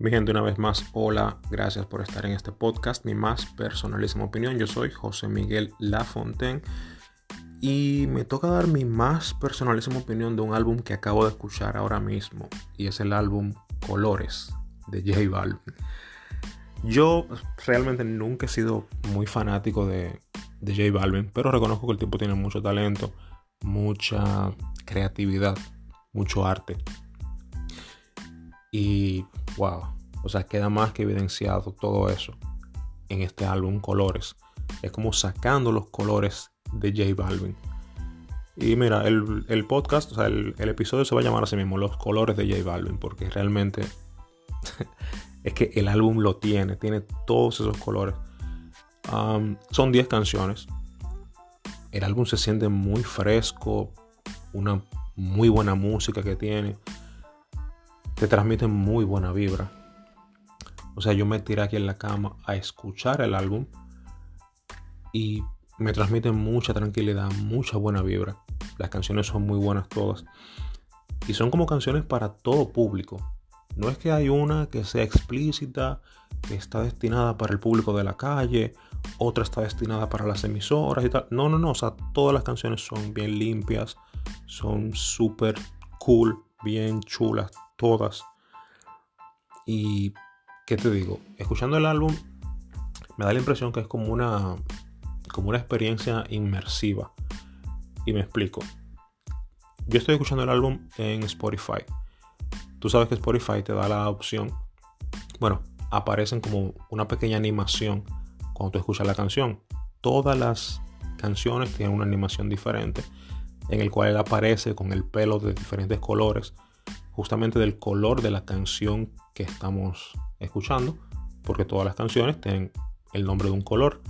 Mi gente, una vez más, hola, gracias por estar en este podcast, mi más personalísima opinión. Yo soy José Miguel Lafontaine y me toca dar mi más personalísima opinión de un álbum que acabo de escuchar ahora mismo y es el álbum Colores de J Balvin. Yo realmente nunca he sido muy fanático de, de J Balvin, pero reconozco que el tipo tiene mucho talento, mucha creatividad, mucho arte. Y wow, o sea, queda más que evidenciado todo eso en este álbum Colores. Es como sacando los colores de J Balvin. Y mira, el, podcast, o sea, el, episodio se va a llamar así mismo, Los colores de J Balvin, porque realmente es que el álbum lo tiene, tiene todos esos colores. son 10 canciones. El álbum se siente muy fresco, una muy buena música que tiene te transmiten muy buena vibra. O sea, yo me tiré aquí en la cama a escuchar el álbum y me transmiten mucha tranquilidad, mucha buena vibra. Las canciones son muy buenas todas. Y son como canciones para todo público. No es que hay una que sea explícita, que está destinada para el público de la calle, otra está destinada para las emisoras y tal. No, no, no. O sea, todas las canciones son bien limpias, son súper cool, bien chulas, todas. Y, ¿qué te digo? Escuchando el álbum, me da la impresión que es como una, como una experiencia inmersiva. Y me explico. Yo estoy escuchando el álbum en Spotify. Tú sabes que Spotify te da la opción. Bueno, aparecen como una pequeña animación cuando tú escuchas la canción. Todas las canciones tienen una animación diferente en el cual aparece con el pelo de diferentes colores justamente del color de la canción que estamos escuchando, porque todas las canciones tienen el nombre de un color.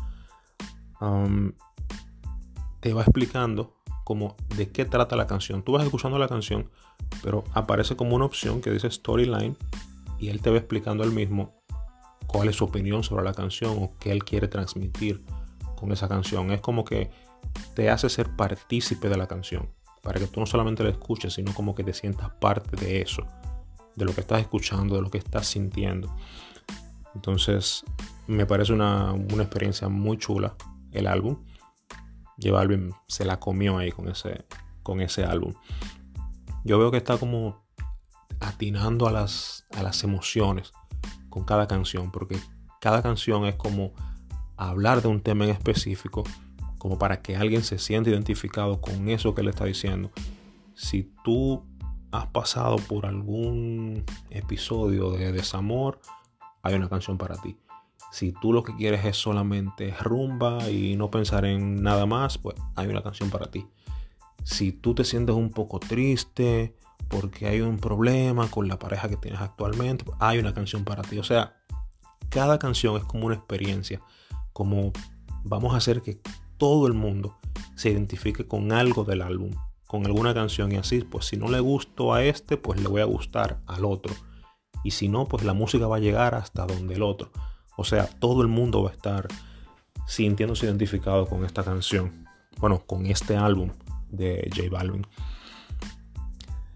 te va explicando como de qué trata la canción. Tú vas escuchando la canción, pero aparece como una opción que dice storyline y él te va explicando el mismo cuál es su opinión sobre la canción o qué él quiere transmitir con esa canción. Es como que te hace ser partícipe de la canción para que tú no solamente lo escuches, sino como que te sientas parte de eso, de lo que estás escuchando, de lo que estás sintiendo. Entonces, me parece una, experiencia muy chula el álbum. Lleva se la comió ahí con ese, con ese álbum. Yo veo que está como atinando a las, a las emociones con cada canción, porque cada canción es como hablar de un tema en específico como para que alguien se sienta identificado con eso que le está diciendo. Si tú has pasado por algún episodio de desamor, hay una canción para ti. Si tú lo que quieres es solamente rumba y no pensar en nada más, pues hay una canción para ti. Si tú te sientes un poco triste porque hay un problema con la pareja que tienes actualmente, pues hay una canción para ti. O sea, cada canción es como una experiencia, como vamos a hacer que todo el mundo se identifique con algo del álbum, con alguna canción y así, pues si no le gusto a este, pues le voy a gustar al otro. Y si no, pues la música va a llegar hasta donde el otro. O sea, todo el mundo va a estar sintiéndose identificado con esta canción. Bueno, con este álbum de J Balvin.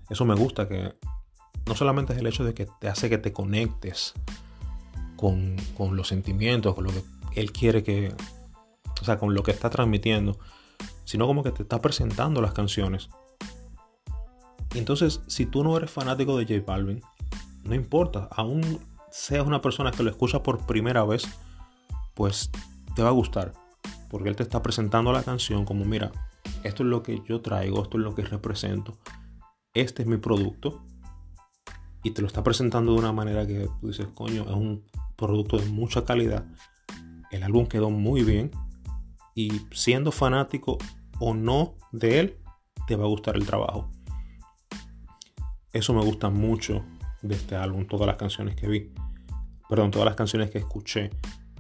Eso me gusta que no solamente es el hecho de que te hace que te conectes con, con los sentimientos, con lo que él quiere que, o sea, con lo que está transmitiendo, sino como que te está presentando las canciones. Entonces, si tú no eres fanático de J Balvin, no importa, aún seas una persona que lo escucha por primera vez, pues te va a gustar, porque él te está presentando la canción como, mira, esto es lo que yo traigo, esto es lo que represento, este es mi producto, y te lo está presentando de una manera que tú dices, coño, es un producto de mucha calidad, el álbum quedó muy bien, y siendo fanático o no de él, te va a gustar el trabajo. Eso me gusta mucho de este álbum, todas las canciones que vi. Perdón, todas las canciones que escuché,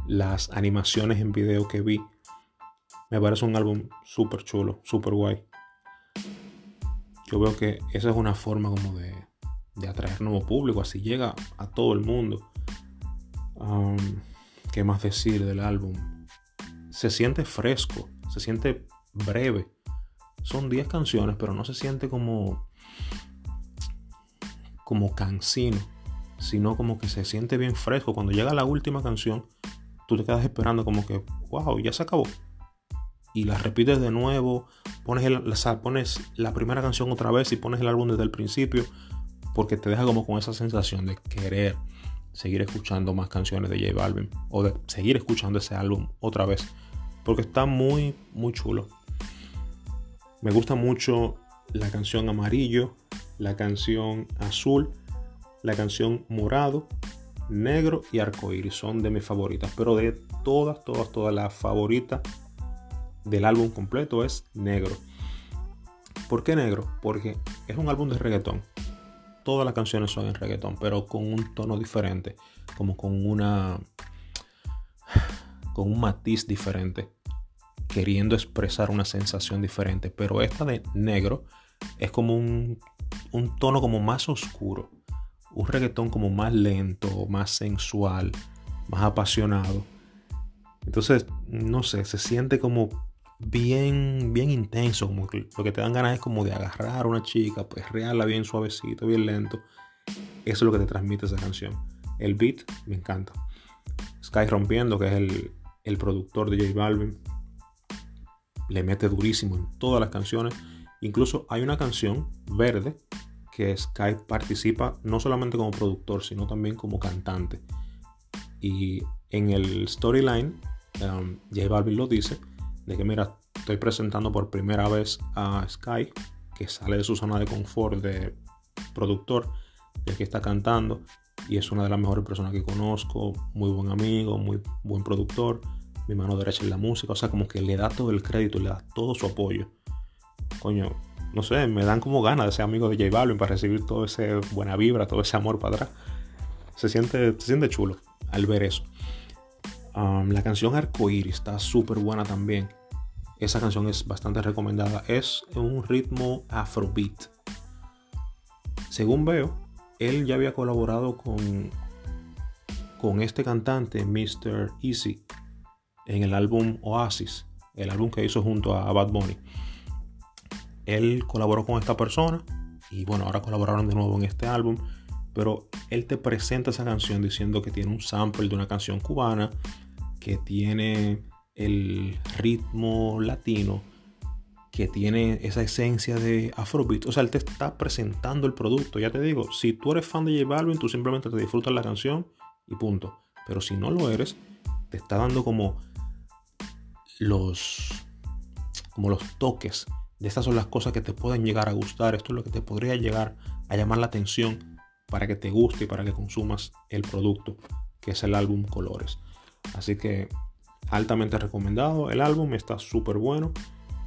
las animaciones en video que vi. Me parece un álbum súper chulo, súper guay. Yo veo que esa es una forma como de, atraer nuevo público, así llega a todo el mundo. ¿Qué más decir del álbum? Se siente fresco, se siente breve. Son 10 canciones, pero no se siente como como cansino. sino como que se siente bien fresco. Cuando llega la última canción, tú te quedas esperando como que, wow, ya se acabó. Y la repites de nuevo, pones, pones la primera canción otra vez y pones el álbum desde el principio, porque te deja como con esa sensación de querer seguir escuchando más canciones de J Balvin o de seguir escuchando ese álbum otra vez, porque está muy, muy chulo. Me gusta mucho la canción Amarillo, la canción Azul, la canción Morado, Negro y Arcoíris son de mis favoritas, pero de todas, todas, todas las favoritas del álbum completo es Negro. ¿Por qué Negro? Porque es un álbum de reggaetón. Todas las canciones son en reggaetón, pero con un tono diferente, como con una con un matiz diferente, queriendo expresar una sensación diferente, pero esta de Negro es como un, un tono como más oscuro, un reggaetón como más lento, más sensual, más apasionado. Entonces, no sé, se siente como bien, bien intenso, como lo que te dan ganas es como de agarrar a una chica, pues rearla bien suavecito, bien lento. Eso es lo que te transmite esa canción. El beat me encanta. Sky Rompiendo, que es el, el productor de J Balvin, le mete durísimo en todas las canciones. Incluso hay una canción verde que Sky participa no solamente como productor, sino también como cantante. Y en el storyline, um, J Balvin lo dice, de que mira, estoy presentando por primera vez a Sky, que sale de su zona de confort de productor, y que está cantando, y es una de las mejores personas que conozco, muy buen amigo, muy buen productor, mi mano derecha en la música, o sea, como que le da todo el crédito, le da todo su apoyo. Coño, no sé, me dan como ganas de ser amigo de J Balvin para recibir todo ese buena vibra, todo ese amor para atrás. Se siente, se siente chulo al ver eso. La canción Arcoíris está súper buena también. Esa canción es bastante recomendada. Es un ritmo afrobeat. Según veo, él ya había colaborado con, con este cantante, Mr. Easy, en el álbum Oasis, el álbum que hizo junto a Bad Bunny él colaboró con esta persona y bueno, ahora colaboraron de nuevo en este álbum, pero él te presenta esa canción diciendo que tiene un sample de una canción cubana, que tiene el ritmo latino, que tiene esa esencia de Afrobeat. O sea, él te está presentando el producto. Ya te digo, si tú eres fan de J Balvin, tú simplemente te disfrutas la canción y punto. Pero si no lo eres, te está dando como los como los toques estas son las cosas que te pueden llegar a gustar. Esto es lo que te podría llegar a llamar la atención para que te guste y para que consumas el producto, que es el álbum Colores. Así que altamente recomendado. El álbum está súper bueno.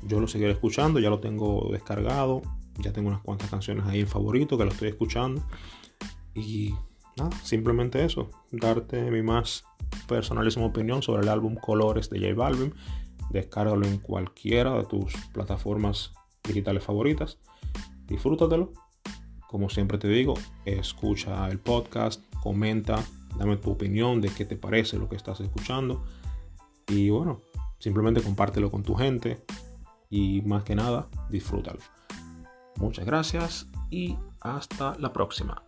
Yo lo seguiré escuchando, ya lo tengo descargado. Ya tengo unas cuantas canciones ahí en favorito que lo estoy escuchando. Y nada, simplemente eso. Darte mi más personalísima opinión sobre el álbum Colores de J Balvin. Descárgalo en cualquiera de tus plataformas digitales favoritas. Disfrútatelo. Como siempre te digo, escucha el podcast, comenta, dame tu opinión de qué te parece lo que estás escuchando. Y bueno, simplemente compártelo con tu gente y más que nada, disfrútalo. Muchas gracias y hasta la próxima.